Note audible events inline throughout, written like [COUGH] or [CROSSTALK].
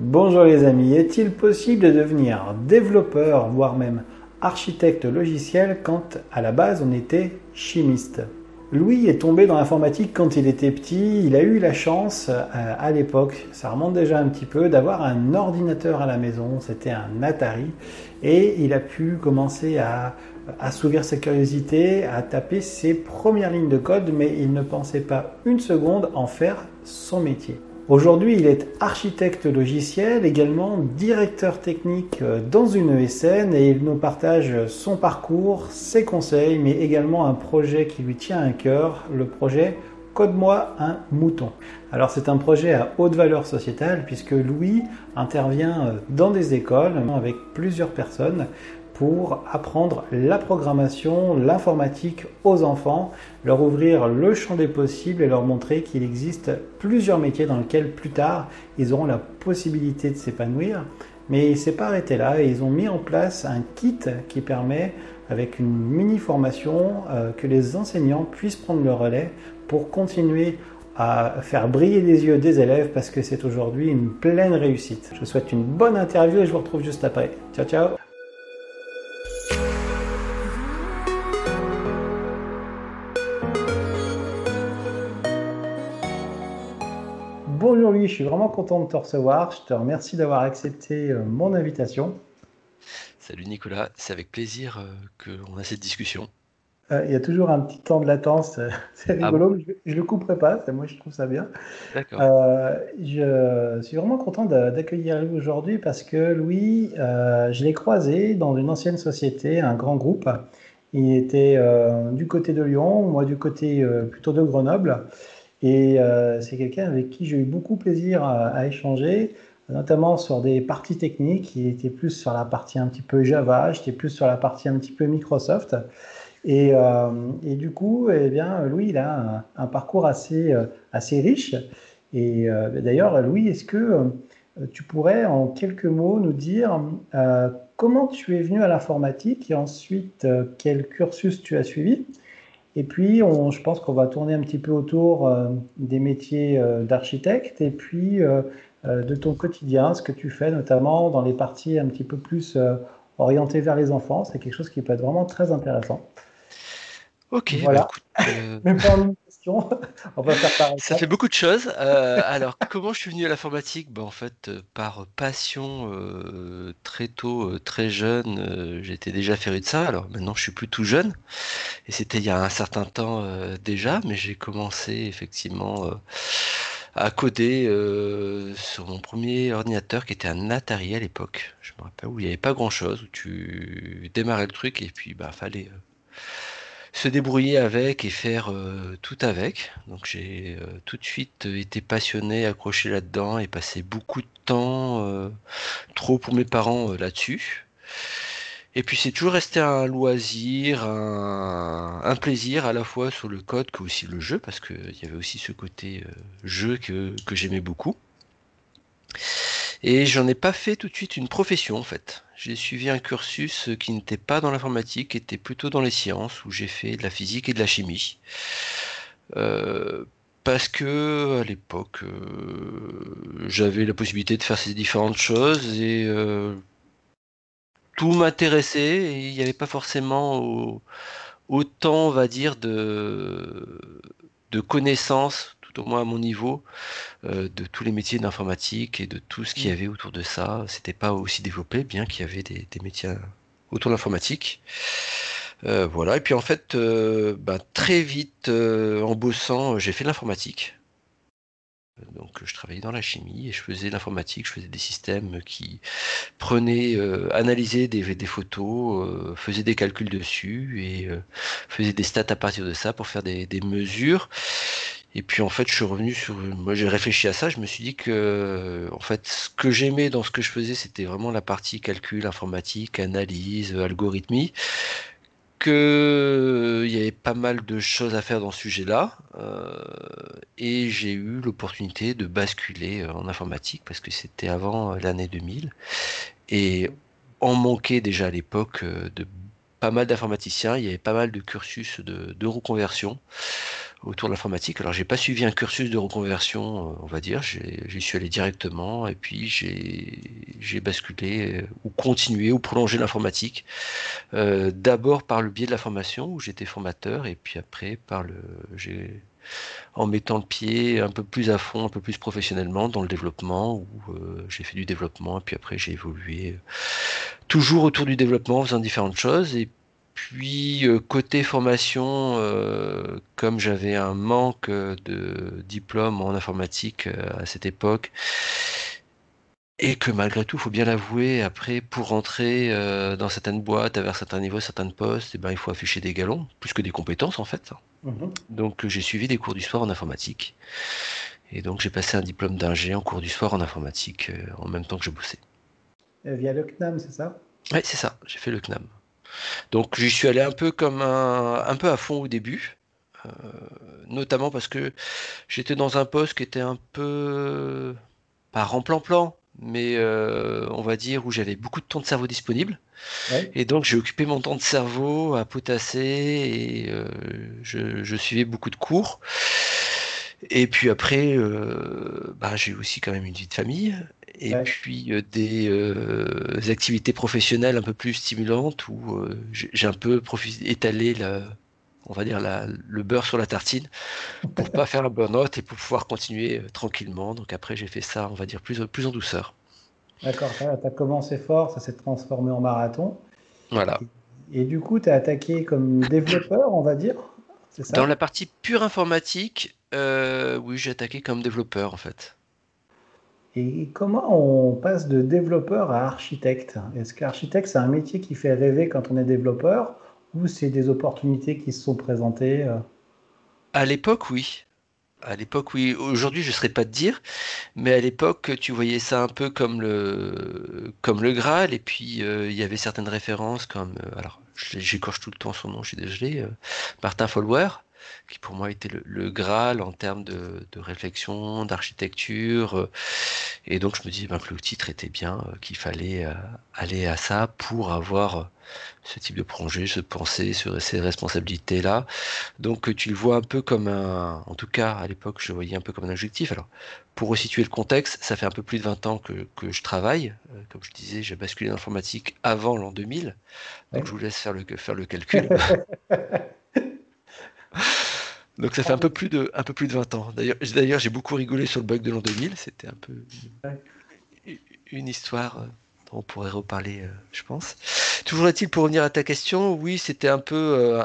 Bonjour les amis, est-il possible de devenir développeur, voire même architecte logiciel quand à la base on était chimiste? Louis est tombé dans l'informatique quand il était petit. Il a eu la chance euh, à l'époque, ça remonte déjà un petit peu, d'avoir un ordinateur à la maison. C'était un Atari. Et il a pu commencer à assouvir sa curiosité, à taper ses premières lignes de code, mais il ne pensait pas une seconde en faire son métier. Aujourd'hui, il est architecte logiciel, également directeur technique euh, dans une ESN et il nous partage son parcours, ses conseils, mais également un projet qui lui tient à cœur, le projet Code-moi un mouton. Alors c'est un projet à haute valeur sociétale puisque Louis intervient euh, dans des écoles avec plusieurs personnes pour apprendre la programmation, l'informatique aux enfants, leur ouvrir le champ des possibles et leur montrer qu'il existe plusieurs métiers dans lesquels plus tard ils auront la possibilité de s'épanouir. Mais il ne s'est pas arrêté là et ils ont mis en place un kit qui permet, avec une mini formation, euh, que les enseignants puissent prendre le relais pour continuer à faire briller les yeux des élèves parce que c'est aujourd'hui une pleine réussite. Je vous souhaite une bonne interview et je vous retrouve juste après. Ciao ciao Bonjour Louis, je suis vraiment content de te recevoir. Je te remercie d'avoir accepté euh, mon invitation. Salut Nicolas, c'est avec plaisir euh, qu'on a cette discussion. Euh, il y a toujours un petit temps de latence, [LAUGHS] c'est ah rigolo, mais je ne le couperai pas, moi je trouve ça bien. D'accord. je suis vraiment content d'accueillir Louis aujourd'hui parce que Louis, je l'ai croisé dans une ancienne société, un grand groupe. Il était du côté de Lyon, moi du côté plutôt de Grenoble. Et euh, c'est quelqu'un avec qui j'ai eu beaucoup plaisir à, échanger, notamment sur des parties techniques. Il était plus sur la partie un petit peu Java, j'étais plus sur la partie un petit peu Microsoft. Et, euh, et du coup, eh bien, Louis, il a un, parcours assez, euh, assez riche. Et d'ailleurs, Louis, est-ce que tu pourrais en quelques mots nous dire comment tu es venu à l'informatique et ensuite quel cursus tu as suivi? Et puis, je pense qu'on va tourner un petit peu autour euh, des métiers euh, d'architecte et puis euh, de ton quotidien, ce que tu fais notamment dans les parties un petit peu plus orientées vers les enfants. C'est quelque chose qui peut être vraiment très intéressant. Ok, bah voilà. [LAUGHS] Même pas une question, [LAUGHS] on va faire pareil. Ça fait beaucoup de choses. alors, [LAUGHS] comment je suis venu à l'informatique? Bah, En fait, par passion, très tôt, très jeune, j'étais déjà féru de ça. Alors maintenant, je suis plus tout jeune. Et c'était il y a un certain temps déjà, mais j'ai commencé effectivement à coder sur mon premier ordinateur qui était un Atari à l'époque. Je me rappelle où il n'y avait pas grand chose, où tu démarrais le truc et puis bah fallait se débrouiller avec et faire tout avec. Donc j'ai tout de suite été passionné, accroché là-dedans et passé beaucoup de temps, trop pour mes parents là-dessus. Et puis c'est toujours resté un loisir, un, plaisir à la fois sur le code que aussi le jeu, parce qu'il y avait aussi ce côté jeu que, que j'aimais beaucoup. Et j'en ai pas fait tout de suite une profession en fait. J'ai suivi un cursus qui n'était pas dans l'informatique, qui était plutôt dans les sciences, où j'ai fait de la physique et de la chimie. Euh, parce que à l'époque, euh, j'avais la possibilité de faire ces différentes choses et euh, tout m'intéressait il n'y avait pas forcément autant, on va dire, de connaissances au moins à mon niveau, euh, de tous les métiers d'informatique et de tout ce qu'il y mm. avait autour de ça. C'était pas aussi développé, bien qu'il y avait des, métiers autour de l'informatique. Euh, voilà, et puis en fait, euh, bah, très vite, en bossant, j'ai fait de l'informatique. Donc je travaillais dans la chimie et je faisais l'informatique, je faisais des systèmes qui prenaient, analysaient des, des photos, faisaient des calculs dessus et faisaient des stats à partir de ça pour faire des, des mesures. Et puis en fait, je suis revenu sur. Moi, j'ai réfléchi à ça. Je me suis dit que, en fait, ce que j'aimais dans ce que je faisais, c'était vraiment la partie calcul, informatique, analyse, algorithmie. Que il y avait pas mal de choses à faire dans ce sujet-là. Euh, et j'ai eu l'opportunité de basculer euh, en informatique parce que c'était avant l'année 2000. Et on manquait déjà à l'époque euh, de pas mal d'informaticiens. Il y avait pas mal de cursus de reconversion autour de l'informatique. Alors j'ai pas suivi un cursus de reconversion, on va dire, j'y suis allé directement et puis j'ai basculé ou continué ou prolongé l'informatique. D'abord par le biais de la formation où j'étais formateur et puis après par le en mettant le pied un peu plus à fond, un peu plus professionnellement dans le développement, où euh, j'ai fait du développement, et puis après j'ai évolué euh, toujours autour du développement, en faisant différentes choses. Puis euh, côté formation, comme j'avais un manque de diplôme en informatique à cette époque, et que malgré tout, il faut bien l'avouer, après, pour rentrer euh, dans certaines boîtes, vers certains niveaux, certains postes, eh ben, il faut afficher des galons, plus que des compétences en fait. Mhm. Donc j'ai suivi des cours du soir en informatique. Et donc j'ai passé un diplôme d'ingé en cours du soir en informatique euh, en même temps que je bossais. Euh, via le CNAM, c'est ça? Oui, c'est ça, j'ai fait le CNAM. Donc j'y suis allé un peu comme un, un peu à fond au début. notamment parce que j'étais dans un poste qui était un peu pas remplan-plan, mais euh, on va dire où j'avais beaucoup de temps de cerveau disponible. Et donc j'ai occupé mon temps de cerveau à potasser et euh, je, suivais beaucoup de cours. Et puis après, euh, bah, j'ai aussi quand même une vie de famille et puis des activités professionnelles un peu plus stimulantes où j'ai un peu étalé la, on va dire, le beurre sur la tartine pour pas faire un burn-out et pour pouvoir continuer euh, tranquillement. Donc après, j'ai fait ça, on va dire, plus, plus en douceur. D'accord, tu as commencé fort, ça s'est transformé en marathon. Voilà. Et, du coup, tu as attaqué comme développeur, on va dire? Ça Dans la partie pure informatique, euh, oui, j'ai attaqué comme développeur en fait. Et comment on passe de développeur à architecte? Est-ce qu'architecte, c'est un métier qui fait rêver quand on est développeur ou c'est des opportunités qui se sont présentées euh? À l'époque, oui. À l'époque, oui. Aujourd'hui, je ne saurais pas te dire, mais à l'époque, tu voyais ça un peu comme le, comme le Graal, et puis euh, il y avait certaines références comme, euh, alors, j'écorche tout le temps son nom, je suis désolé, Martin Folwer, qui pour moi était le, Graal en termes de, réflexion, d'architecture, et donc je me dis ben, que le titre était bien, qu'il fallait aller à ça pour avoir ce type de projet, se penser ces responsabilités-là. Donc tu le vois un peu comme un, en tout cas à l'époque je voyais un peu comme un objectif. Alors pour resituer le contexte, ça fait un peu plus de 20 ans que, je travaille. Euh, comme je disais, j'ai basculé dans l'informatique avant l'an 2000. Donc je vous laisse faire le, faire le calcul. [LAUGHS] Donc ça fait un peu plus de, un peu plus de 20 ans. D'ailleurs, j'ai beaucoup rigolé sur le bug de l'an 2000. C'était un peu une histoire euh, on pourrait reparler, euh, je pense. Toujours est-il, pour revenir à ta question, oui, c'était un peu euh,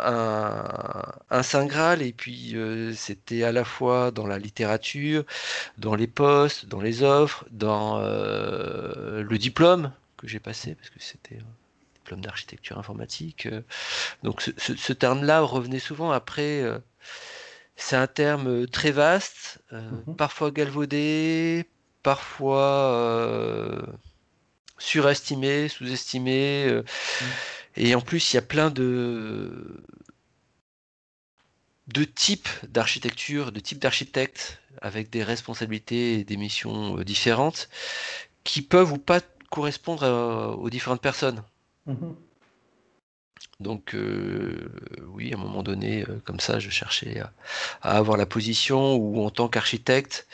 un, Saint Graal, et puis euh, c'était à la fois dans la littérature, dans les postes, dans les offres, dans le diplôme que j'ai passé, parce que c'était un diplôme d'architecture informatique. donc ce, terme-là revenait souvent après. c'est un terme très vaste, mhm. parfois galvaudé, parfois surestimé, sous-estimé. Euh, mm. Et en plus, il y a plein de, de types d'architecture, de types d'architectes avec des responsabilités et des missions euh, différentes qui peuvent ou pas correspondre aux différentes personnes. Mm-hmm. Donc euh, oui, à un moment donné, comme ça, je cherchais à, avoir la position où en tant qu'architecte,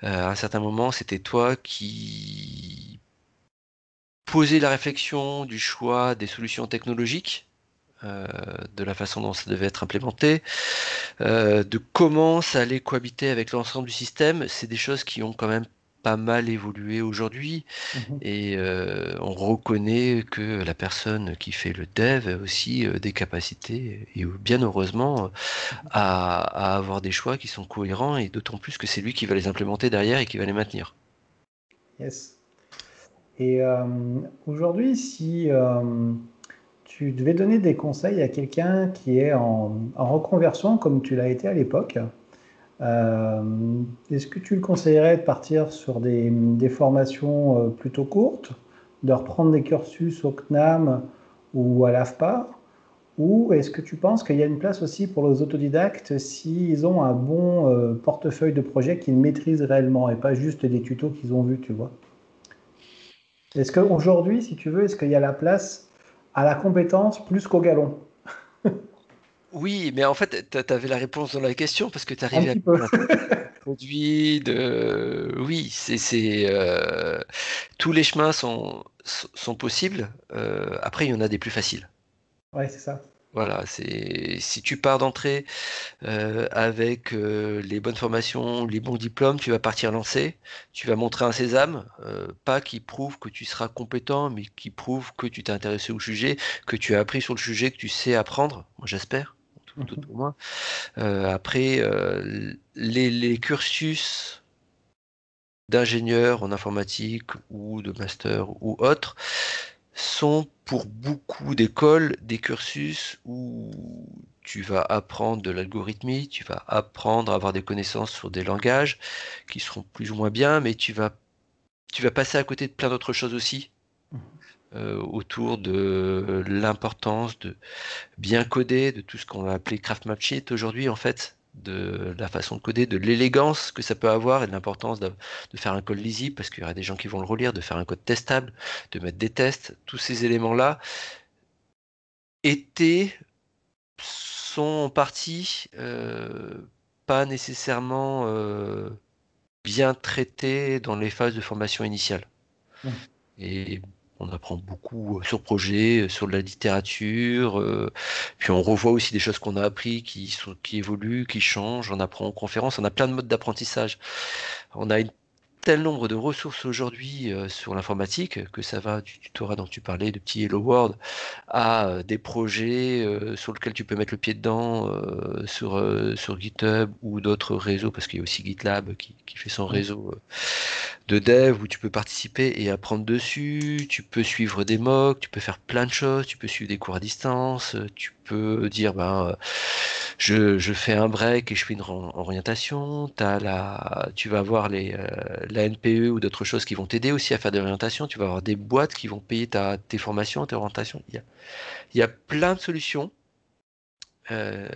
à un certain moment, c'était toi qui poser la réflexion du choix des solutions technologiques, euh, de la façon dont ça devait être implémenté, euh, de comment ça allait cohabiter avec l'ensemble du système, c'est des choses qui ont quand même pas mal évolué aujourd'hui mhm. et euh, on reconnaît que la personne qui fait le dev a aussi des capacités et bien heureusement à, à avoir des choix qui sont cohérents et d'autant plus que c'est lui qui va les implémenter derrière et qui va les maintenir. Yes. Et euh, aujourd'hui, si euh, tu devais donner des conseils à quelqu'un qui est en, reconversion comme tu l'as été à l'époque, euh, est-ce que tu le conseillerais de partir sur des, formations plutôt courtes, de reprendre des cursus au CNAM ou à l'AFPA? Ou est-ce que tu penses qu'il y a une place aussi pour les autodidactes s'ils ont un bon portefeuille de projets qu'ils maîtrisent réellement et pas juste des tutos qu'ils ont vus, tu vois? Est-ce qu'aujourd'hui, si tu veux, est-ce qu'il y a la place à la compétence plus qu'au galon? [LAUGHS] Oui, mais en fait, tu avais la réponse dans la question parce que tu arrivais à [LAUGHS] produit de oui, c'est euh, tous les chemins sont sont possibles. Euh, après, il y en a des plus faciles. Ouais, c'est ça. Voilà, c'est si tu pars d'entrée euh, avec les bonnes formations, les bons diplômes, tu vas partir lancer, tu vas montrer un sésame, pas qui prouve que tu seras compétent, mais qui prouve que tu t'es intéressé au sujet, que tu as appris sur le sujet, que tu sais apprendre, moi j'espère. Mhm. Euh, après, euh, les, cursus d'ingénieur en informatique ou de master ou autre sont pour beaucoup d'écoles des cursus où tu vas apprendre de l'algorithmie, tu vas apprendre à avoir des connaissances sur des langages qui seront plus ou moins bien, mais tu vas, tu vas passer à côté de plein d'autres choses aussi. Mhm. Euh, autour de l'importance de bien coder, de tout ce qu'on va appeler craftmanship aujourd'hui en fait, de la façon de coder, de l'élégance que ça peut avoir et de l'importance de, faire un code lisible parce qu'il y aura des gens qui vont le relire, de faire un code testable, de mettre des tests, tous ces éléments-là étaient, sont en partie euh, pas nécessairement euh, bien traités dans les phases de formation initiale. Mmh. Et on apprend beaucoup euh, sur projet, euh, sur la littérature, euh, puis on revoit aussi des choses qu'on a appris qui, sont, qui évoluent, qui changent, on apprend en conférence, on a plein de modes d'apprentissage. On a une tel nombre de ressources aujourd'hui euh, sur l'informatique que ça va du tutorat dont tu parlais, de petit Hello World, à euh, des projets euh, sur lesquels tu peux mettre le pied dedans sur, sur GitHub ou d'autres réseaux, parce qu'il y a aussi GitLab qui, qui fait son réseau de dev où tu peux participer et apprendre dessus, tu peux suivre des mocks, tu peux faire plein de choses, tu peux suivre des cours à distance, tu peux dire ben je, fais un break et je fais une orientation. As tu vas avoir les, euh, la NPE ou d'autres choses qui vont t'aider aussi à faire des orientations. Tu vas avoir des boîtes qui vont payer ta, tes formations, tes orientations. Il y a, il y a plein de solutions. Il euh,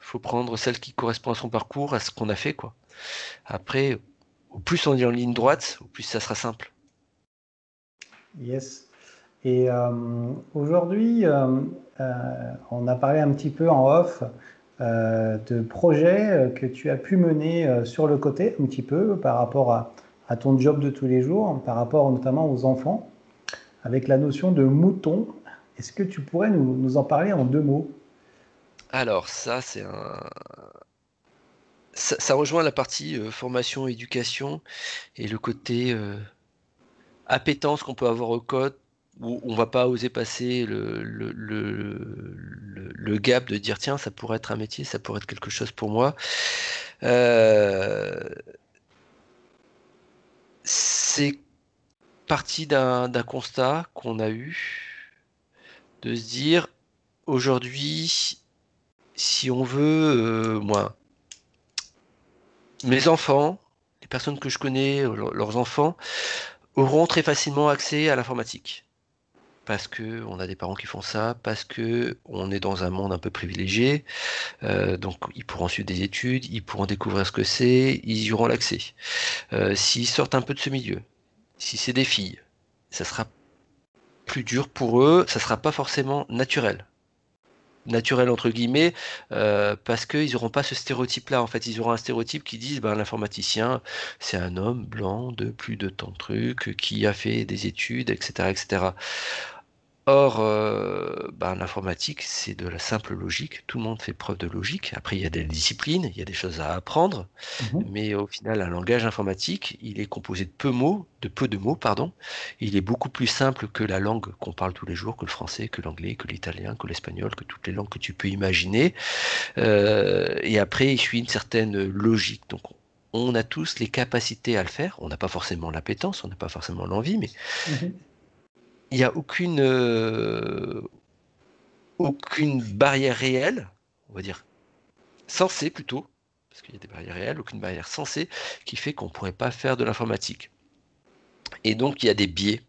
faut prendre celle qui correspond à son parcours, à ce qu'on a fait. quoi. Après, au plus on est en ligne droite, au plus ça sera simple. Yes. Et euh, aujourd'hui, euh, euh, on a parlé un petit peu en off de projets que tu as pu mener sur le côté, un petit peu par rapport à, ton job de tous les jours, par rapport notamment aux enfants, avec la notion de mouton. Est-ce que tu pourrais nous, en parler en deux mots? Alors, ça, c'est un. Ça, rejoint la partie formation, éducation et le côté appétence qu'on peut avoir au code où on va pas oser passer le, le, le, gap de dire tiens ça pourrait être un métier, ça pourrait être quelque chose pour moi. Euh, c'est parti d'un constat qu'on a eu de se dire aujourd'hui si on veut euh, moi mes enfants les personnes que je connais leurs enfants auront très facilement accès à l'informatique parce que on a des parents qui font ça, parce que on est dans un monde un peu privilégié, euh, donc ils pourront suivre des études, ils pourront découvrir ce que c'est, ils y auront l'accès. Euh, s'ils sortent un peu de ce milieu, si c'est des filles, ça sera plus dur pour eux, ça sera pas forcément naturel. Naturel entre guillemets euh, parce qu'ils n'auront pas ce stéréotype là en fait. Ils auront un stéréotype qui dit ben, l'informaticien c'est un homme blanc de plus de tant de trucs qui a fait des études etc etc Or, euh, ben, l'informatique, c'est de la simple logique. Tout le monde fait preuve de logique. Après, il y a des disciplines, il y a des choses à apprendre. Mhm. Mais au final, un langage informatique, il est composé de peu, mots, de peu de mots. pardon. Il est beaucoup plus simple que la langue qu'on parle tous les jours, que le français, que l'anglais, que l'italien, que l'espagnol, que toutes les langues que tu peux imaginer. Euh, et après, il suit une certaine logique. Donc, on a tous les capacités à le faire. On n'a pas forcément l'appétence, on n'a pas forcément l'envie, mais mhm il n'y a aucune, euh, aucune barrière réelle, on va dire sensée plutôt, parce qu'il y a des barrières réelles, aucune barrière sensée qui fait qu'on ne pourrait pas faire de l'informatique. Et donc il y a des biais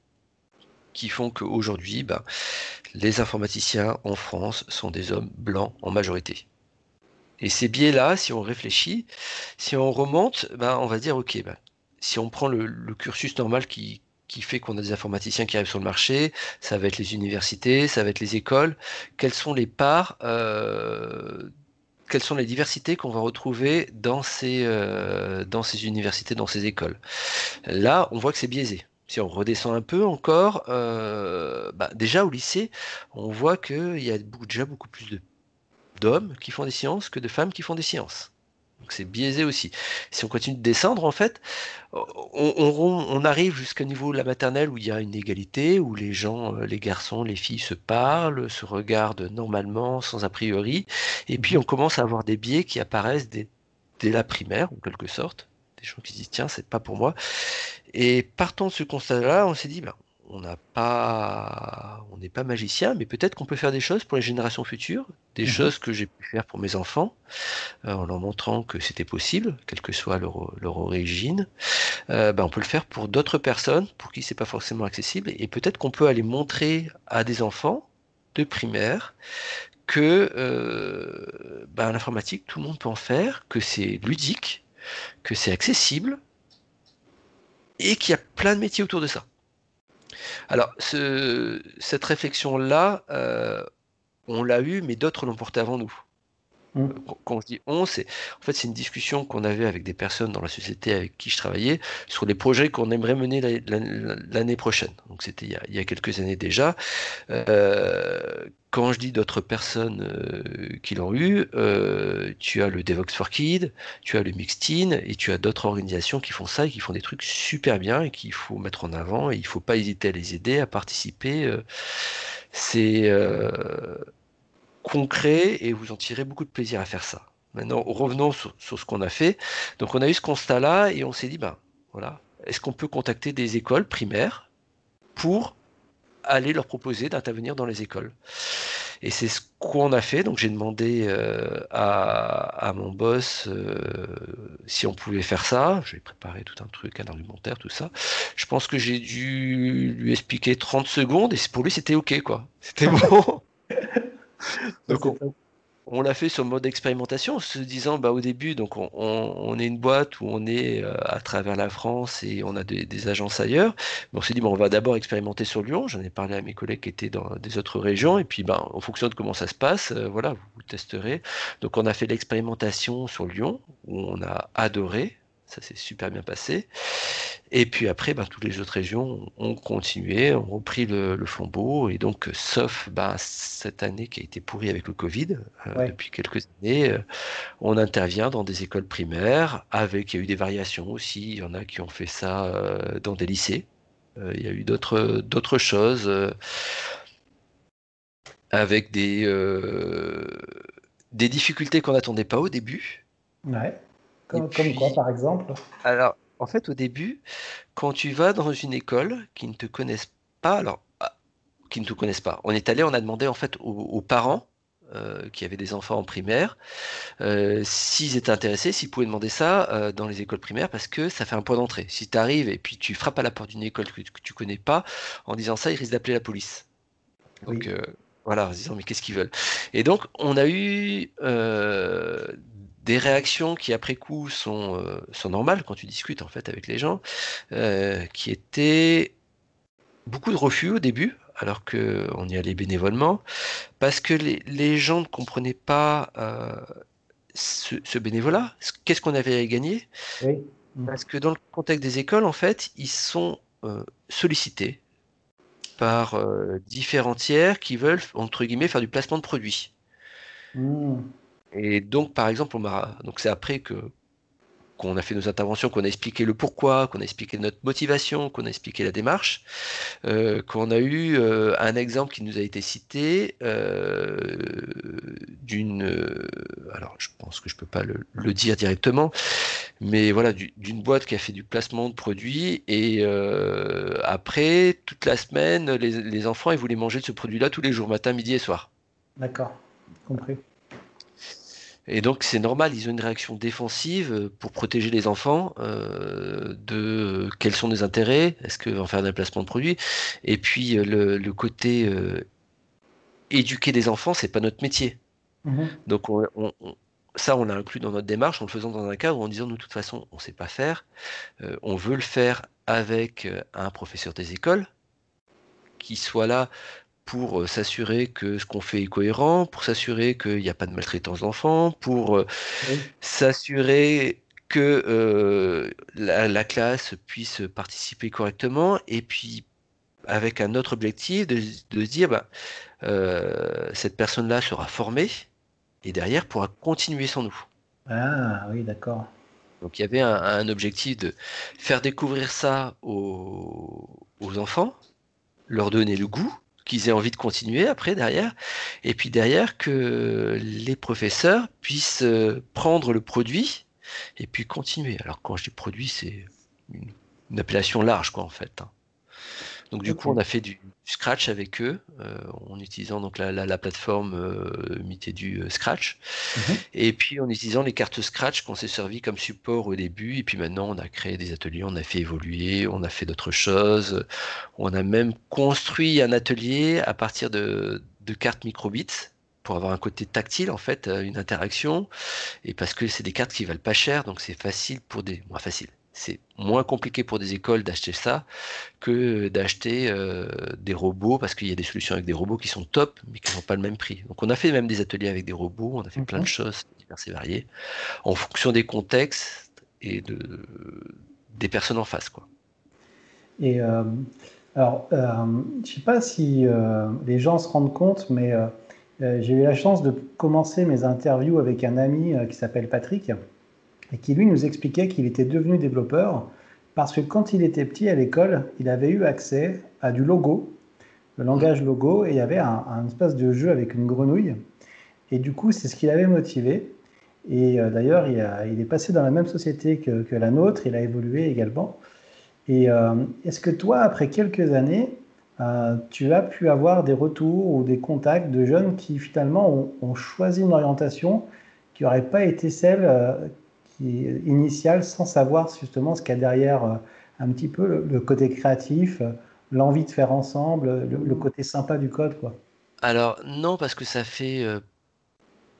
qui font qu'aujourd'hui, ben, les informaticiens en France sont des hommes blancs en majorité. Et ces biais-là, si on réfléchit, si on remonte, ben, on va dire, ok, ben, si on prend le, cursus normal qui, qui fait qu'on a des informaticiens qui arrivent sur le marché, ça va être les universités, ça va être les écoles. Quelles sont les parts, euh, quelles sont les diversités qu'on va retrouver dans ces, euh, universités, dans ces écoles? Là, on voit que c'est biaisé. Si on redescend un peu encore, euh, bah, déjà au lycée, on voit qu'il y a déjà beaucoup plus d'hommes qui font des sciences que de femmes qui font des sciences. Donc c'est biaisé aussi. Si on continue de descendre, en fait, on, arrive jusqu'au niveau de la maternelle où il y a une égalité, où les gens, euh, les garçons, les filles se parlent, se regardent normalement, sans a priori, et puis on commence à avoir des biais qui apparaissent dès, la primaire, en quelque sorte, des gens qui se disent tiens, c'est pas pour moi. Et partant de ce constat-là, on s'est dit, ben, on n'a pas, on n'est pas magicien, mais peut-être qu'on peut faire des choses pour les générations futures, des mhm. choses que j'ai pu faire pour mes enfants, euh, en leur montrant que c'était possible, quelle que soit leur, origine. Euh, ben, on peut le faire pour d'autres personnes pour qui c'est pas forcément accessible, et peut-être qu'on peut aller montrer à des enfants de primaire que euh, ben, l'informatique, tout le monde peut en faire, que c'est ludique, que c'est accessible, et qu'il y a plein de métiers autour de ça. Alors, cette réflexion-là, euh, on l'a eue, mais d'autres l'ont portée avant nous. Mmh. Quand on dit on, c'est en fait c'est une discussion qu'on avait avec des personnes dans la société avec qui je travaillais sur les projets qu'on aimerait mener l'année prochaine. Donc c'était il, y a quelques années déjà. Euh, quand je dis d'autres personnes euh, qui l'ont eu, euh, tu as le Devox for Kids, tu as le Mixtin et tu as d'autres organisations qui font ça et qui font des trucs super bien et qu'il faut mettre en avant et il faut pas hésiter à les aider à participer. c'est concret et vous en tirez beaucoup de plaisir à faire ça. Maintenant, revenons sur, ce qu'on a fait. Donc, on a eu ce constat-là et on s'est dit, ben voilà, est-ce qu'on peut contacter des écoles primaires pour aller leur proposer d'intervenir dans les écoles? Et c'est ce qu'on a fait. Donc, j'ai demandé euh, à, mon boss euh, si on pouvait faire ça. J'ai préparé tout un truc, un argumentaire, tout ça. Je pense que j'ai dû lui expliquer 30 secondes et pour lui, c'était OK, quoi. C'était [LAUGHS] bon. [LAUGHS] Donc on, l'a fait sur le mode expérimentation, en se disant bah, au début, donc on, est une boîte où on est euh, à travers la France et on a des, agences ailleurs. on s'est dit bon, on va d'abord expérimenter sur Lyon. J'en ai parlé à mes collègues qui étaient dans des autres régions et puis ben, en fonction de comment ça se passe, euh, voilà, vous testerez. Donc on a fait l'expérimentation sur Lyon où on a adoré ça s'est super bien passé. Et puis après, ben, toutes les autres régions ont continué, ont repris le, flambeau. Et donc, sauf ben, cette année qui a été pourrie avec le Covid, euh, depuis quelques années, euh, on intervient dans des écoles primaires. Avec, il y a eu des variations aussi. Il y en a qui ont fait ça euh, dans des lycées. il y a eu d'autres d'autres choses avec des des difficultés qu'on n'attendait pas au début. Ouais. Comme, quoi, par exemple Alors, en fait, au début, quand tu vas dans une école qui ne te connaissent pas, alors, ah, qui ne te connaissent pas, on est allé, on a demandé en fait aux, parents euh, qui avaient des enfants en primaire, euh, s'ils étaient intéressés, s'ils pouvaient demander ça euh, dans les écoles primaires, parce que ça fait un point d'entrée. Si tu arrives et puis tu frappes à la porte d'une école que, tu connais pas, en disant ça, ils risquent d'appeler la police. Donc voilà, en se disant mais qu'est-ce qu'ils veulent? Et donc on a eu des réactions qui après coup sont, euh, sont normales quand tu discutes en fait avec les gens, euh, qui étaient beaucoup de refus au début, alors qu'on y allait bénévolement, parce que les, gens ne comprenaient pas euh, ce, bénévolat, qu'est-ce qu'on avait à gagner, parce que dans le contexte des écoles, en fait, ils sont sollicités par différents tiers qui veulent, entre guillemets, faire du placement de produits. Mmh. Et donc, par exemple, on donc c'est après que qu'on a fait nos interventions, qu'on a expliqué le pourquoi, qu'on a expliqué notre motivation, qu'on a expliqué la démarche, euh, qu'on a eu euh, un exemple qui nous a été cité euh, d'une, alors je pense que je peux pas le, dire directement, mais voilà, d'une boîte qui a fait du placement de produits et après toute la semaine, les, les enfants ils voulaient manger de ce produit-là tous les jours, matin, midi et soir. D'accord, compris. Et donc c'est normal, ils ont une réaction défensive euh, pour protéger les enfants euh, de quels sont les intérêts, est-ce qu'on va faire un placement de produits, et puis euh, le, côté éduquer des enfants, c'est pas notre métier. Mhm. Donc ça, on l'a inclus dans notre démarche en le faisant dans un cadre en disant, nous, de toute façon, on ne sait pas faire. Euh, on veut le faire avec euh, un professeur des écoles qui soit là pour s'assurer que ce qu'on fait est cohérent, pour s'assurer qu'il n'y a pas de maltraitance d'enfants, pour s'assurer que la, classe puisse participer correctement, et puis avec un autre objectif de, de se dire, bah, cette personne-là sera formée, et derrière pourra continuer sans nous. Ah oui, d'accord. Donc il y avait un, objectif de faire découvrir ça aux, enfants, leur donner le goût, qu'ils aient envie de continuer après derrière, et puis derrière que les professeurs puissent euh, prendre le produit et puis continuer. Alors quand je dis produit, c'est une, appellation large quoi en fait. Hein. Donc du coup, on a fait du, Scratch avec eux, euh, en utilisant donc la, plateforme euh, du euh, Scratch, mhm. et puis en utilisant les cartes Scratch qu'on s'est servi comme support au début, et puis maintenant on a créé des ateliers, on a fait évoluer, on a fait d'autres choses, on a même construit un atelier à partir de, de cartes microbits pour avoir un côté tactile en fait, une interaction, et parce que c'est des cartes qui valent pas cher, donc c'est facile pour des, moins facile c'est moins compliqué pour des écoles d'acheter ça que d'acheter euh, des robots parce qu'il y a des solutions avec des robots qui sont top mais qui n'ont pas le même prix. Donc on a fait même des ateliers avec des robots, on a fait plein de choses diverses et variées en fonction des contextes et de, des personnes en face. Quoi. Et euh, alors, euh, je ne sais pas si les gens se rendent compte, mais j'ai eu la chance de commencer mes interviews avec un ami qui s'appelle Patrick et qui lui nous expliquait qu'il était devenu développeur parce que quand il était petit à l'école, il avait eu accès à du logo, le langage logo, et il y avait un, espace de jeu avec une grenouille. Et du coup, c'est ce qui l'avait motivé. Et euh, d'ailleurs, il, est passé dans la même société que, la nôtre, il a évolué également. Et euh, est-ce que toi, après quelques années, euh, tu as pu avoir des retours ou des contacts de jeunes qui finalement ont, ont choisi une orientation qui n'aurait pas été celle initial sans savoir justement ce qu'il y a derrière euh, un petit peu le, côté créatif, euh, l'envie de faire ensemble, le, côté sympa du code, quoi. Alors non, parce que ça fait euh,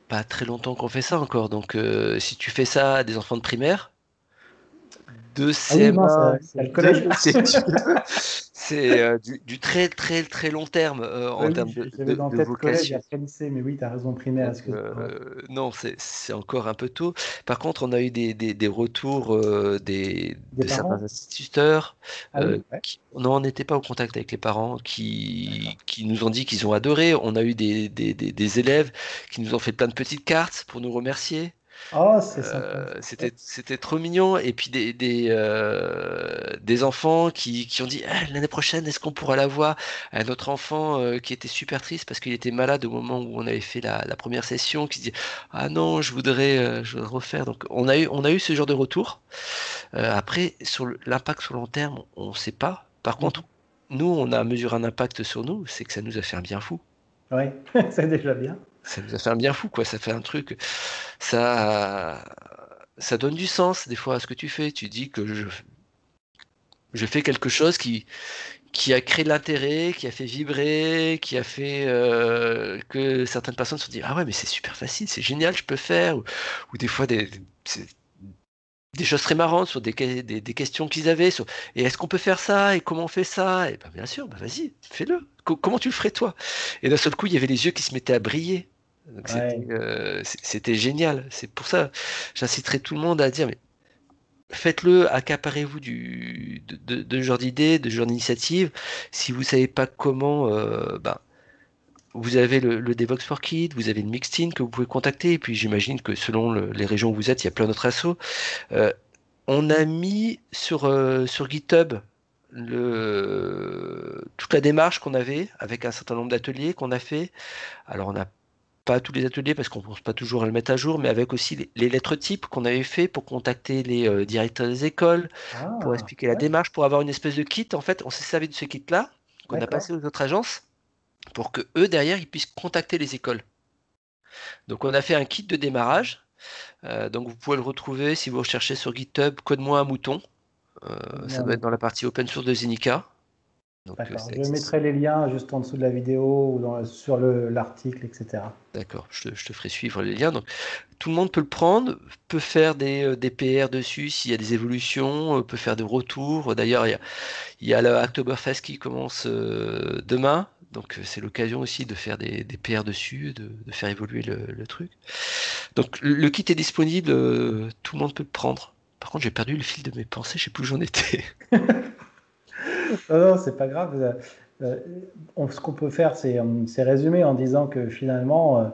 pas très longtemps qu'on fait ça encore. Donc si tu fais ça à des enfants de primaire, de CM1, [LAUGHS] c'est euh, du, très très très long terme euh, en termes de, de, dans de vocation. mais oui, tu as raison, primaire. Euh, non, c'est encore un peu tôt. Par contre, on a eu des, des, des retours des, de certains instituteurs. Ah non, on n'était pas au contact avec les parents qui, qui nous ont dit qu'ils ont adoré. On a eu des, des élèves qui nous ont fait plein de petites cartes pour nous remercier. Oh, c'était, c'était trop mignon. Et puis des, des, euh, des enfants qui, qui, ont dit ah, l'année prochaine, est-ce qu'on pourra la voir? Un autre enfant euh, qui était super triste parce qu'il était malade au moment où on avait fait la, la première session, qui se dit Ah non, je voudrais, je voudrais refaire. Donc on a, eu, on a eu ce genre de retour. après, sur l'impact sur long terme, on ne sait pas. Par mmh. contre, nous, on a mesuré un impact sur nous, c'est que ça nous a fait un bien fou. Oui, [LAUGHS] c'est déjà bien ça nous a fait un bien fou, quoi. Ça fait un truc. Ça, ça donne du sens des fois à ce que tu fais. Tu dis que je, je fais quelque chose qui, qui a créé de l'intérêt, qui a fait vibrer, qui a fait euh, que certaines personnes se dit ah ouais mais c'est super facile, c'est génial, je peux faire ou, des fois des, des choses très marrantes sur des, des, questions qu'ils avaient sur et est-ce qu'on peut faire ça et comment on fait ça? Et ben bien sûr, ben vas-y, fais-le. comment tu le ferais toi? Et d'un seul coup, il y avait les yeux qui se mettaient à briller. Euh, c'était génial. C'est pour ça, j'inciterai tout le monde à dire mais faites-le, accaparez-vous du de, de, genre d'idées, de genre d'initiatives. Si vous savez pas comment, euh, ben, vous avez le, le, Devox for Kids, vous avez le Mixtin que vous pouvez contacter, et puis j'imagine que selon les régions où vous êtes, il y a plein d'autres assos. Euh, on a mis sur, euh, sur GitHub le, toute la démarche qu'on avait avec un certain nombre d'ateliers qu'on a fait. Alors on n'a pas tous les ateliers parce qu'on ne pense pas toujours à le mettre à jour, mais avec aussi les, lettres types qu'on avait fait pour contacter les euh, directeurs des écoles, pour ah, expliquer la démarche, pour avoir une espèce de kit. En fait, on s'est servi de ce kit-là qu'on a passé aux autres agences pour que eux derrière ils puissent contacter les écoles. Donc on a fait un kit de démarrage. Euh, donc vous pouvez le retrouver si vous recherchez sur GitHub code moi un mouton. Euh, ça doit être dans la partie open source de Zenica. Je mettrai les liens juste en dessous de la vidéo ou dans, sur l'article, etc. D'accord, je, te, ferai suivre les liens. Donc, tout le monde peut le prendre, peut faire des, des PR dessus s'il y a des évolutions, peut faire des retours. D'ailleurs, il y a, il y a le Oktoberfest qui commence demain. Donc c'est l'occasion aussi de faire des, des PR dessus, de, faire évoluer le, truc. Donc le, kit est disponible, tout le monde peut le prendre. Par contre, j'ai perdu le fil de mes pensées, je sais plus où j'en étais. [LAUGHS] non, non, c'est pas grave. Euh, euh, ce qu'on peut faire, euh, c'est résumer en disant que finalement,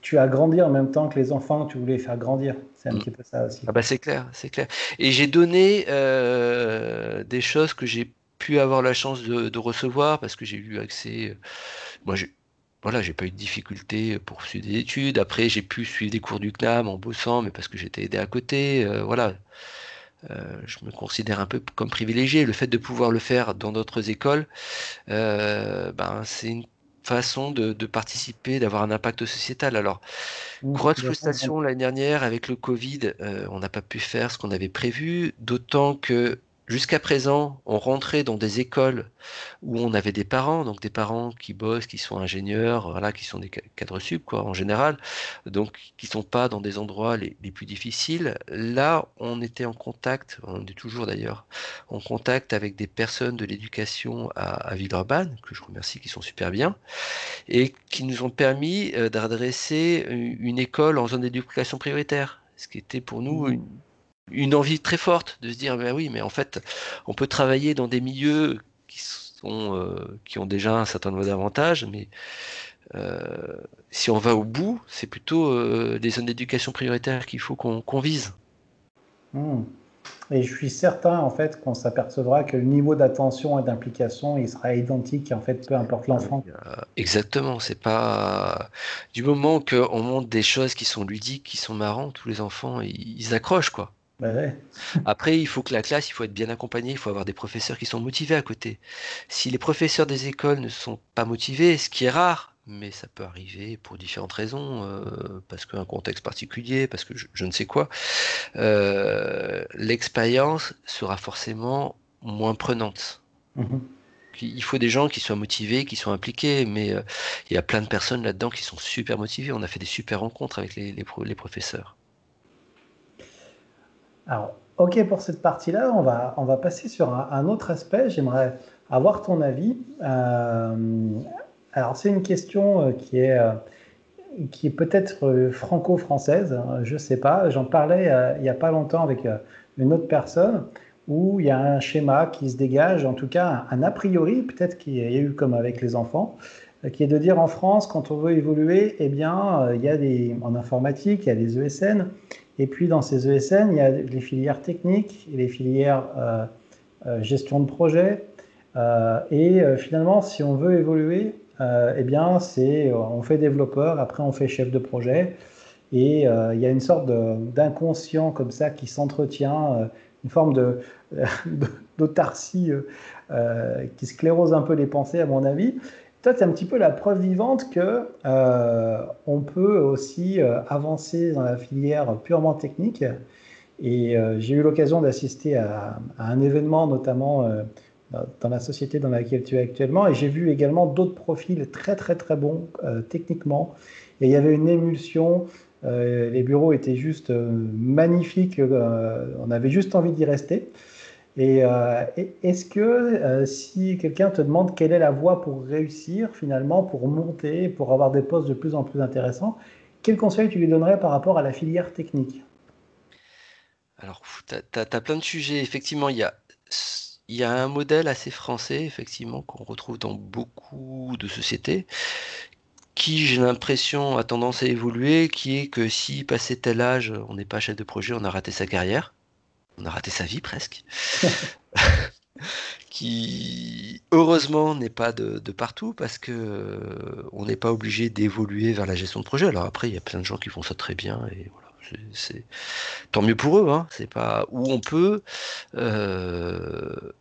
tu as grandi en même temps que les enfants que tu voulais faire grandir. C'est un mm. petit peu ça aussi. Ah bah c'est clair, c'est clair. Et j'ai donné des choses que j'ai pu avoir la chance de, recevoir parce que j'ai eu accès. Moi, j'ai voilà, j'ai pas eu de difficulté pour suivre des études. Après, j'ai pu suivre des cours du CNAM en bossant, mais parce que j'étais aidé à côté. voilà. Euh, je me considère un peu comme privilégié. Le fait de pouvoir le faire dans d'autres écoles, euh, ben, c'est une façon de, participer, d'avoir un impact sociétal. Alors, grosse frustration l'année dernière avec le Covid, euh, on n'a pas pu faire ce qu'on avait prévu, d'autant que Jusqu'à présent, on rentrait dans des écoles où on avait des parents, donc des parents qui bossent, qui sont ingénieurs, voilà, qui sont des cadres sub, quoi, en général, donc qui sont pas dans des endroits les, plus difficiles. Là, on était en contact, on est toujours d'ailleurs en contact avec des personnes de l'éducation à, Villeurbanne, que je remercie, qui sont super bien, et qui nous ont permis euh, d'adresser une école en zone d'éducation prioritaire, ce qui était pour nous mmh. une une envie très forte de se dire ben oui mais en fait on peut travailler dans des milieux qui sont euh, qui ont déjà un certain nombre d'avantages mais euh, si on va au bout c'est plutôt euh, des zones d'éducation prioritaire qu'il faut qu'on vise. Hmm. et je suis certain en fait qu'on s'apercevra que le niveau d'attention et d'implication il sera identique en fait peu importe l'enfant. exactement. C'est pas du moment qu'on montre des choses qui sont ludiques qui sont marrantes tous les enfants ils accrochent quoi bah Après, il faut que la classe, il faut être bien accompagné, il faut avoir des professeurs qui sont motivés à côté. Si les professeurs des écoles ne sont pas motivés, ce qui est rare, mais ça peut arriver pour différentes raisons, euh, parce qu'un contexte particulier, parce que je, ne sais quoi, euh, l'expérience sera forcément moins prenante. Mmh il faut des gens qui soient motivés, qui soient impliqués, mais euh, il y a plein de personnes là-dedans qui sont super motivées. On a fait des super rencontres avec les, les professeurs. Alors, ok pour cette partie-là, on va, on va passer sur un, autre aspect. J'aimerais avoir ton avis. Euh, alors, c'est une question euh, qui est, euh, qui est peut-être franco-française, hein, je ne sais pas. J'en parlais il n'y a pas longtemps avec une autre personne où il y a un schéma qui se dégage, en tout cas un, a priori, peut-être qu'il y a eu comme avec les enfants, qui est de dire en France, quand on veut évoluer, eh bien, il y a des, en informatique, il y a des ESN, et puis dans ces ESN, il y a les filières techniques et les filières euh, euh, gestion de projet. Euh, et finalement, si on veut évoluer, eh bien, c'est on fait développeur, après on fait chef de projet. Et il y a une sorte d'inconscient comme ça qui s'entretient, une forme [LAUGHS] d'autarcie qui sclérose un peu les pensées, à mon avis. Toi, c'est un petit peu la preuve vivante que euh, on peut aussi euh, avancer dans la filière purement technique. Et euh, j'ai eu l'occasion d'assister à, un événement, notamment dans la société dans laquelle tu es actuellement, et j'ai vu également d'autres profils très très très bons techniquement. Et il y avait une émulsion. les bureaux étaient juste magnifiques. on avait juste envie d'y rester. Et euh, est-ce que euh, si quelqu'un te demande quelle est la voie pour réussir finalement, pour monter, pour avoir des postes de plus en plus intéressants, quel conseil tu lui donnerais par rapport à la filière technique? Alors, tu as, plein de sujets. Effectivement, il y a, y a un modèle assez français, effectivement, qu'on retrouve dans beaucoup de sociétés, qui, j'ai l'impression, a tendance à évoluer, qui est que si passé tel âge, on n'est pas chef de projet, on a raté sa carrière on a raté sa vie presque. [LAUGHS] qui heureusement n'est pas de, partout parce que euh, on n'est pas obligé d'évoluer vers la gestion de projet. Alors après, il y a plein de gens qui font ça très bien et voilà. C'est tant mieux pour eux. Hein. C'est pas où on peut euh,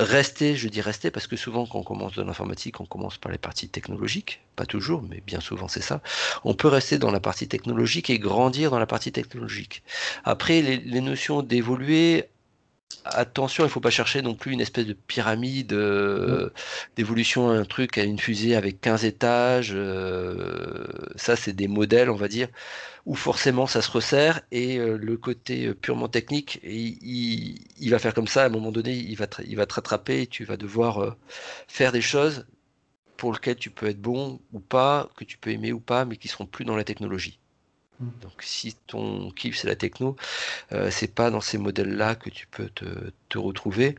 rester, je dis rester, parce que souvent quand on commence dans l'informatique, on commence par les parties technologiques, pas toujours, mais bien souvent c'est ça. On peut rester dans la partie technologique et grandir dans la partie technologique. Après, les, notions d'évoluer, attention, il ne faut pas chercher non plus une espèce de pyramide euh, d'évolution, un truc à une fusée avec 15 étages. Euh, ça, c'est des modèles, on va dire, où forcément ça se resserre et euh, le côté purement technique, il, va faire comme ça. À un moment donné, il va te, il va te rattraper et tu vas devoir faire des choses pour lesquelles tu peux être bon ou pas, que tu peux aimer ou pas, mais qui seront plus dans la technologie. Mm. Donc si ton kiff c'est la techno, euh, c'est pas dans ces modèles-là que tu peux te, retrouver.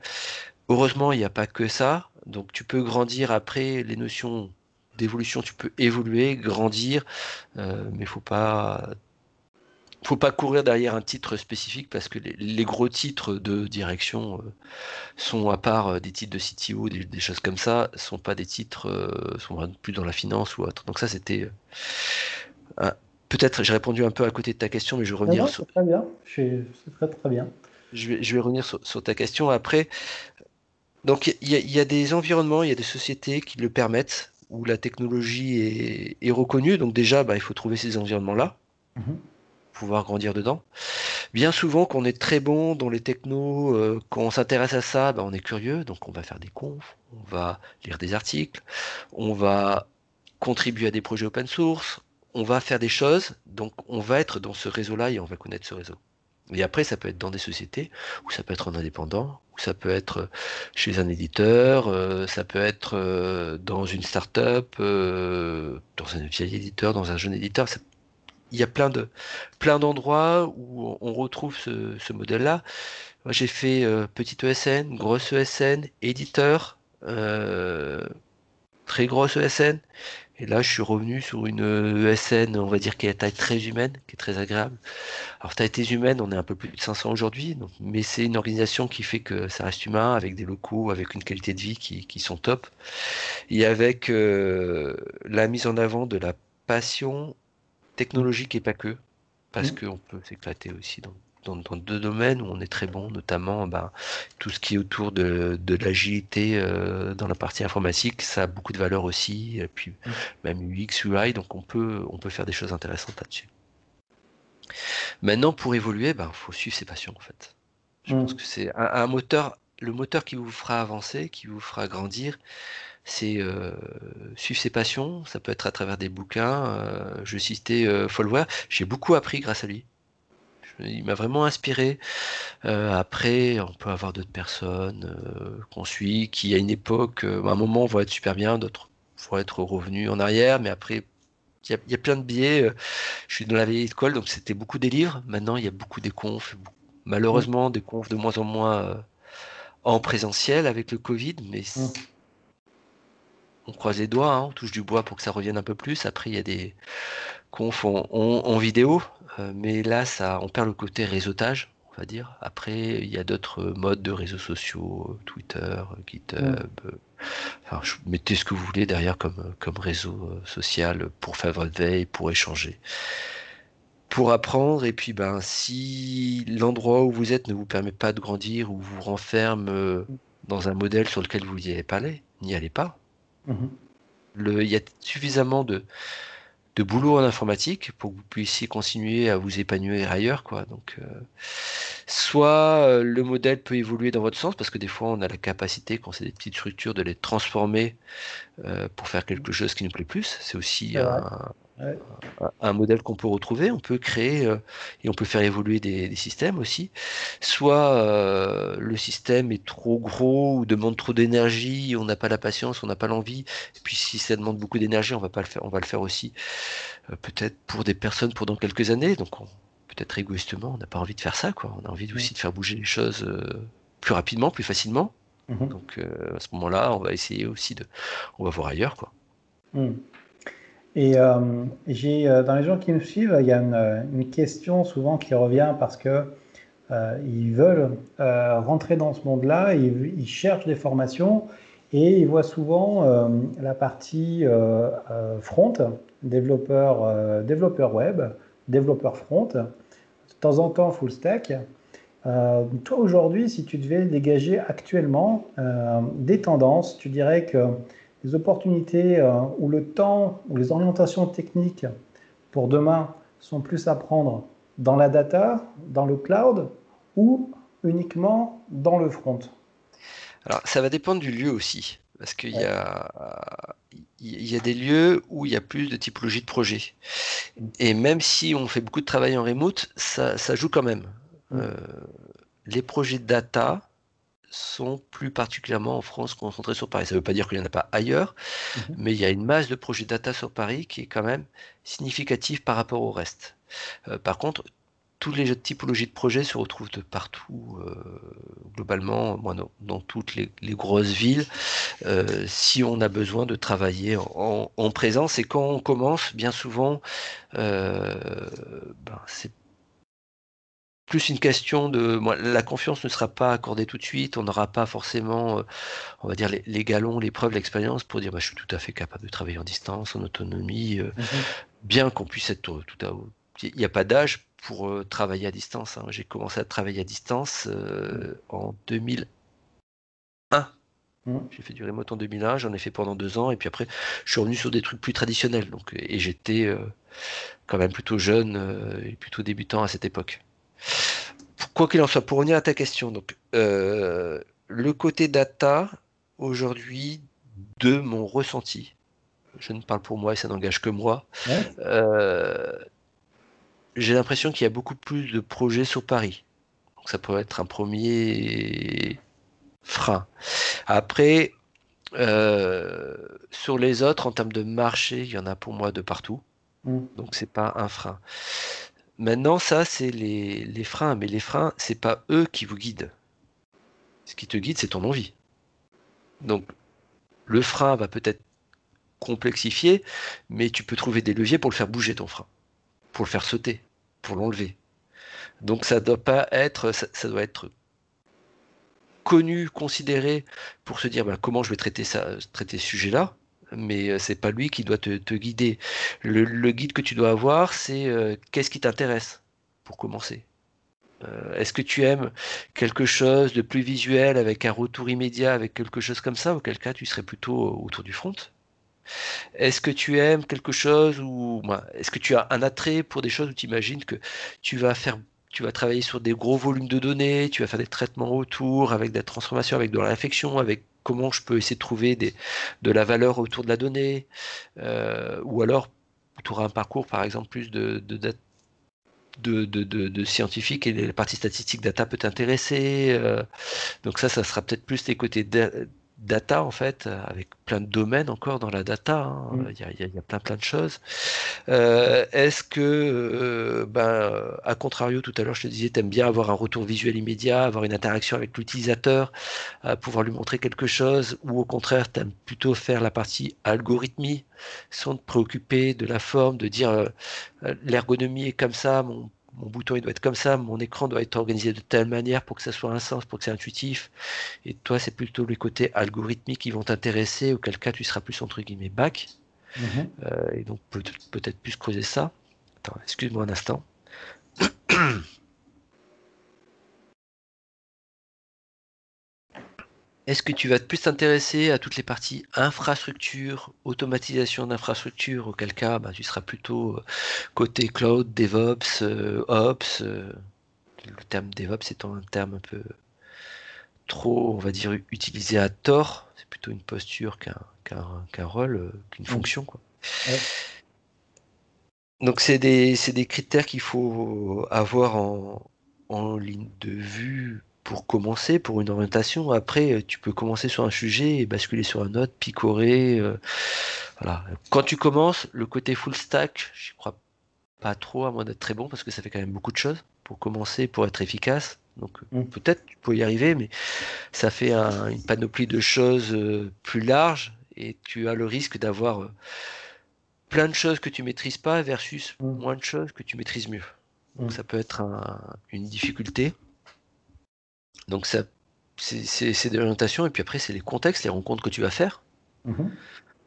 Heureusement, il n'y a pas que ça. Donc tu peux grandir après les notions d'évolution, tu peux évoluer, grandir, euh, mais faut pas faut pas courir derrière un titre spécifique parce que les, gros titres de direction euh, sont à part des titres de CTO, des, des, choses comme ça, sont pas des titres, sont plus dans la finance ou autre. Donc ça c'était Peut-être j'ai répondu un peu à côté de ta question, mais je vais revenir sur. Très bien, c'est très très bien. Je vais, je vais revenir sur, ta question après. Donc il y, a des environnements, il y a des sociétés qui le permettent, où la technologie est, reconnue. Donc déjà, bah, il faut trouver ces environnements-là, mhm. pouvoir grandir dedans. Bien souvent, quand on est très bon dans les technos, euh, quand on s'intéresse à ça, bah, on est curieux, donc on va faire des confs, on va lire des articles, on va contribuer à des projets open source, on va faire des choses, donc on va être dans ce réseau-là et on va connaître ce réseau. Et après, ça peut être dans des sociétés, ou ça peut être en indépendant, ou ça peut être chez un éditeur, euh, ça peut être euh, dans une start-up, euh, dans un vieil éditeur, dans un jeune éditeur. il y a plein de plein d'endroits où on retrouve ce, modèle-là. Moi, j'ai fait petite ESN, grosse ESN, éditeur, très grosse ESN, et là, je suis revenu sur une ESN, on va dire, qui est à taille très humaine, qui est très agréable. Alors, taille humaine, on est un peu plus de 500 aujourd'hui, mais c'est une organisation qui fait que ça reste humain, avec des locaux, avec une qualité de vie qui, qui sont top, et avec euh, la mise en avant de la passion technologique et pas que, parce mmh. qu'on peut s'éclater aussi dans, dans, deux domaines où on est très bon, notamment ben, tout ce qui est autour de, de l'agilité euh, dans la partie informatique, ça a beaucoup de valeur aussi, et puis mm. même UX, UI, donc on peut, on peut faire des choses intéressantes là-dessus. Maintenant, pour évoluer, il ben, faut suivre ses passions en fait. Je mm. pense que c'est un, moteur, le moteur qui vous fera avancer, qui vous fera grandir, c'est euh, suivre ses passions. Ça peut être à travers des bouquins. Euh, je citais euh, J'ai beaucoup appris grâce à lui il m'a vraiment inspiré. Euh, après, on peut avoir d'autres personnes euh, qu'on suit, qui à une époque, euh, à un moment, vont être super bien, d'autres vont être revenus en arrière, mais après, il y, a plein de biais. Je suis dans la vieille école, donc c'était beaucoup des livres. Maintenant, il y a beaucoup des confs. Malheureusement, des confs de moins en moins en présentiel avec le Covid, mais mmh. on croise les doigts, hein, on touche du bois pour que ça revienne un peu plus. Après, il y a des confs en vidéo, euh, mais là, ça, on perd le côté réseautage, on va dire. Après, il y a d'autres modes de réseaux sociaux, Twitter, GitHub. Mm. Enfin, mettez ce que vous voulez derrière comme, comme réseau euh, social pour faire votre veille, pour échanger pour apprendre et puis ben si l'endroit où vous êtes ne vous permet pas de grandir ou vous renferme euh, dans un modèle sur lequel vous n'y allez pas n'y allez pas. Il y a suffisamment de, de boulot en informatique pour que vous puissiez continuer à vous épanouir ailleurs quoi. Donc euh, soit euh, le modèle peut évoluer dans votre sens parce que des fois on a la capacité quand c'est des petites structures de les transformer euh, pour faire quelque chose qui nous plaît plus. C'est aussi un, un modèle qu'on peut retrouver, on peut créer euh, et on peut faire évoluer des, systèmes aussi. Soit euh, le système est trop gros ou demande trop d'énergie, on n'a pas la patience, on n'a pas l'envie. Et puis si ça demande beaucoup d'énergie, on va pas le faire, on va le faire aussi euh, peut-être pour des personnes pour dans quelques années. Donc peut-être égoïstement, on n'a pas envie de faire ça, quoi. On a envie aussi de faire bouger les choses plus rapidement, plus facilement. Mmh Donc à ce moment-là, on va essayer aussi de, on va voir ailleurs, quoi. Mmh. Et euh, j'ai, euh, dans les gens qui me suivent, il y a une, question souvent qui revient parce que euh, ils veulent rentrer dans ce monde-là, ils, ils, cherchent des formations et ils voient souvent la partie front, développeur, développeur web, développeur front, de temps en temps full stack. toi aujourd'hui, si tu devais dégager actuellement des tendances, tu dirais que les opportunités euh, ou le temps ou les orientations techniques pour demain sont plus à prendre dans la data, dans le cloud ou uniquement dans le front Alors, ça va dépendre du lieu aussi. Parce qu'il y, a, il y a des lieux où il y a plus de typologie de projet. Et même si on fait beaucoup de travail en remote, ça, joue quand même. Mm. Euh, les projets data sont plus particulièrement en France concentrés sur Paris. Ça ne veut pas dire qu'il n'y en a pas ailleurs, mm-hmm. mais il y a une masse de projets data sur Paris qui est quand même significative par rapport au reste. Euh, par contre, toutes les typologies de projets se retrouvent de partout, euh, globalement, dans, toutes les, grosses villes, euh, si on a besoin de travailler en, présence. Et quand on commence, bien souvent, ben, c'est plus une question de la confiance ne sera pas accordée tout de suite, on n'aura pas forcément, on va dire, les, galons, les preuves, l'expérience pour dire bah, je suis tout à fait capable de travailler en distance, en autonomie, mmh bien qu'on puisse être tout à il n'y a pas d'âge pour euh, travailler à distance. Hein. J'ai commencé à travailler à distance euh, en 2001. Mmh. J'ai fait du remote en 2001, j'en ai fait pendant deux ans, et puis après, je suis revenu sur des trucs plus traditionnels. Donc, et j'étais euh, quand même plutôt jeune et plutôt débutant à cette époque. Quoi qu'il en soit, pour revenir à ta question, donc le côté data aujourd'hui de mon ressenti, je ne parle pour moi et ça n'engage que moi j'ai l'impression qu'il y a beaucoup plus de projets sur Paris. Donc ça pourrait être un premier frein. Après, euh, sur les autres, en termes de marché, il y en a pour moi de partout. Mm. Donc c'est pas un frein. Maintenant, ça, c'est les, freins, mais les freins, c'est pas eux qui vous guident. Ce qui te guide, c'est ton envie. Donc, le frein va peut-être complexifier, mais tu peux trouver des leviers pour le faire bouger ton frein, pour le faire sauter pour l'enlever. Donc ça doit pas être, ça, doit être connu, considéré pour se dire bah, comment je vais traiter ça, traiter ce sujet-là. Mais euh, c'est pas lui qui doit te, guider. Le, guide que tu dois avoir, c'est euh, qu'est-ce qui t'intéresse pour commencer? Euh, est-ce que tu aimes quelque chose de plus visuel avec un retour immédiat, avec quelque chose comme ça, auquel cas tu serais plutôt autour du front est-ce que tu aimes quelque chose ou est-ce que tu as un attrait pour des choses où tu imagines que tu vas faire tu vas travailler sur des gros volumes de données, tu vas faire des traitements autour, avec des transformations, avec de la avec comment je peux essayer de trouver de la valeur autour de la donnée, euh, ou alors tu auras un parcours par exemple plus de, de, de de, scientifique et la partie statistique data peut t'intéresser. Euh. donc ça, ça sera peut-être plus les côtés data en fait, avec plein de domaines encore dans la data. Hein. Mm. Il, y a, plein plein de choses. Euh, est-ce que, euh, ben, à contrario, tout à l'heure, je te disais, tu aimes bien avoir un retour visuel immédiat, avoir une interaction avec l'utilisateur, pouvoir lui montrer quelque chose, ou au contraire, tu aimes plutôt faire la partie algorithmie, sans te préoccuper de la forme, de dire euh, l'ergonomie est comme ça, mon mon bouton il doit être comme ça, mon écran doit être organisé de telle manière pour que ça soit un sens, pour que c'est intuitif. Et toi, c'est plutôt les côtés algorithmiques qui vont t'intéresser, auquel cas tu seras plus entre guillemets back. Mhm. Euh, et donc peut-être plus creuser ça. Attends, excuse-moi un instant. Est-ce que tu vas plus t'intéresser à toutes les parties infrastructure, automatisation d'infrastructure, auquel cas bah, tu seras plutôt euh, côté cloud, DevOps, euh, Ops. Euh, le terme DevOps étant un terme un peu trop, on va dire, utilisé à tort. C'est plutôt une posture qu'un rôle, qu'une mmh. fonction. Quoi. Donc c'est des, des, critères qu'il faut avoir en, en ligne de vue pour commencer, pour une orientation. Après, euh, tu peux commencer sur un sujet et basculer sur un autre, picorer. Euh, voilà. Quand tu commences, le côté full stack, je crois pas trop, à moins d'être très bon, parce que ça fait quand même beaucoup de choses pour commencer, pour être efficace. Donc mm. peut-être tu peux y arriver, mais ça fait une panoplie de choses euh, plus larges et tu as le risque d'avoir plein de choses que tu maîtrises pas versus mm. moins de choses que tu maîtrises mieux. Donc mm. ça peut être une difficulté. Donc ça, c'est de l'orientation, et puis après, c'est les contextes, les rencontres que tu vas faire. Mhm.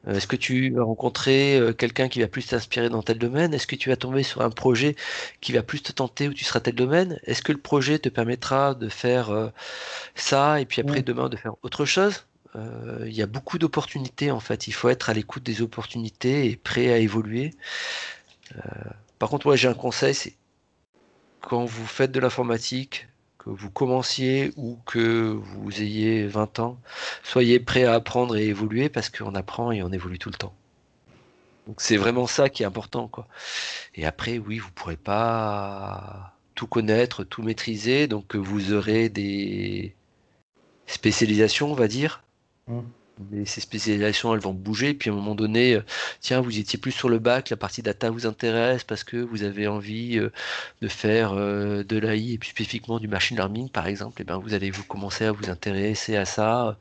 Euh, est-ce que tu vas rencontrer euh, quelqu'un qui va plus t'inspirer dans tel domaine? Est-ce que tu vas tomber sur un projet qui va plus te tenter où tu seras tel domaine? Est-ce que le projet te permettra de faire euh, ça et puis après demain de faire autre chose? Il y a beaucoup d'opportunités en fait. Il faut être à l'écoute des opportunités et prêt à évoluer. par contre, moi j'ai un conseil, c'est quand vous faites de l'informatique, vous commenciez ou que vous ayez 20 ans, soyez prêt à apprendre et évoluer parce qu'on apprend et on évolue tout le temps. Donc c'est vraiment ça qui est important, quoi. Et après, oui, vous pourrez pas tout connaître, tout maîtriser, donc vous aurez des spécialisations, on va dire. Mmh ces spécialisations, elles vont bouger. Puis à un moment donné, euh, tiens, vous étiez plus sur le bac, la partie data vous intéresse parce que vous avez envie euh, de faire euh, de l'AI et plus spécifiquement du machine learning, par exemple. Et eh bien, vous allez vous commencer à vous intéresser à ça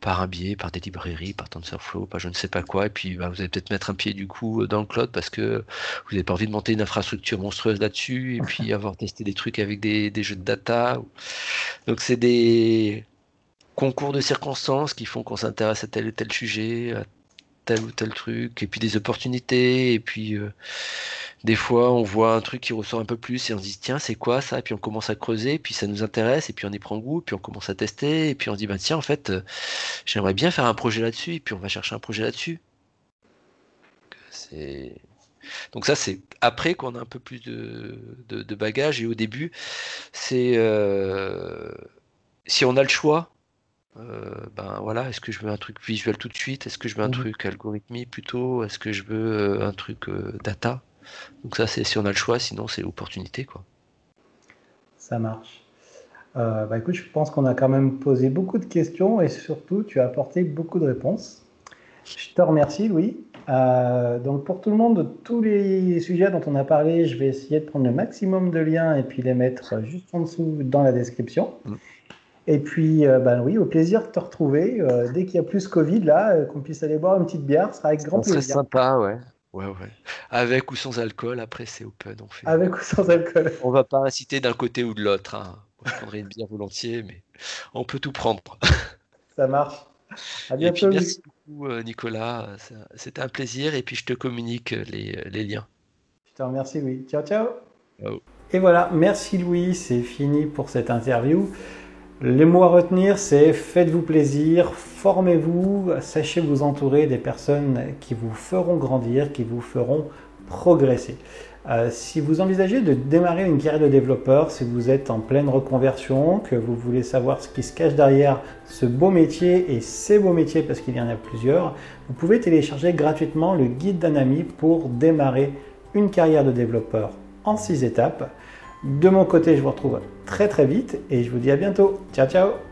par un biais, par des librairies, par TensorFlow, par je ne sais pas quoi. Et puis, bah, vous allez peut-être mettre un pied du coup dans le cloud parce que vous n'avez pas envie de monter une infrastructure monstrueuse là-dessus et puis avoir testé des trucs avec des jeux de data. Donc, c'est des concours de circonstances qui font qu'on s'intéresse à tel ou tel sujet, à tel ou tel truc, et puis des opportunités, et puis euh, des fois on voit un truc qui ressort un peu plus et on se dit tiens c'est quoi ça, et puis on commence à creuser, puis ça nous intéresse, et puis on y prend goût, puis on commence à tester, et puis on dit bah tiens en fait euh, j'aimerais bien faire un projet là-dessus, et puis on va chercher un projet là-dessus. Donc ça, c'est après qu'on a un peu plus de, de, bagages. Et au début, c'est euh, si on a le choix, euh, ben voilà, est-ce que je veux un truc visuel tout de suite? Est-ce que je veux un mmh truc algorithmique plutôt? Est-ce que je veux euh, un truc euh, data? Donc ça, c'est si on a le choix, sinon c'est l'opportunité. quoi. Ça marche. bah écoute, je pense qu'on a quand même posé beaucoup de questions et surtout, tu as apporté beaucoup de réponses. Je te remercie, Louis. donc pour tout le monde, tous les sujets dont on a parlé, je vais essayer de prendre le maximum de liens et puis les mettre juste en dessous dans la description. Mmh. Et puis, ben oui, au plaisir de te retrouver. Euh, dès qu'il y a plus Covid, là, euh, qu'on puisse aller boire une petite bière, ce sera avec grand plaisir. C'est sympa, ouais. Ouais, ouais. Avec ou sans alcool, après c'est open. On fait... Avec ou sans alcool. On va pas inciter d'un côté ou de l'autre. Hein. je prendrai une bière volontiers, mais on peut tout prendre. Ça marche. À bientôt. merci beaucoup, Nicolas. C'était un plaisir. Et puis je te communique les, les liens. Je te remercie, Louis. Ciao, ciao. ciao. Et voilà, merci Louis. C'est fini pour cette interview. Les mots à retenir, c'est faites-vous plaisir, formez-vous, sachez vous entourer des personnes qui vous feront grandir, qui vous feront progresser. Euh, si vous envisagez de démarrer une carrière de développeur, si vous êtes en pleine reconversion, que vous voulez savoir ce qui se cache derrière ce beau métier et ces beaux métiers, parce qu'il y en a plusieurs, vous pouvez télécharger gratuitement le guide d'un ami pour démarrer une carrière de développeur en six étapes. De mon côté, je vous retrouve très très vite et je vous dis à bientôt. Ciao ciao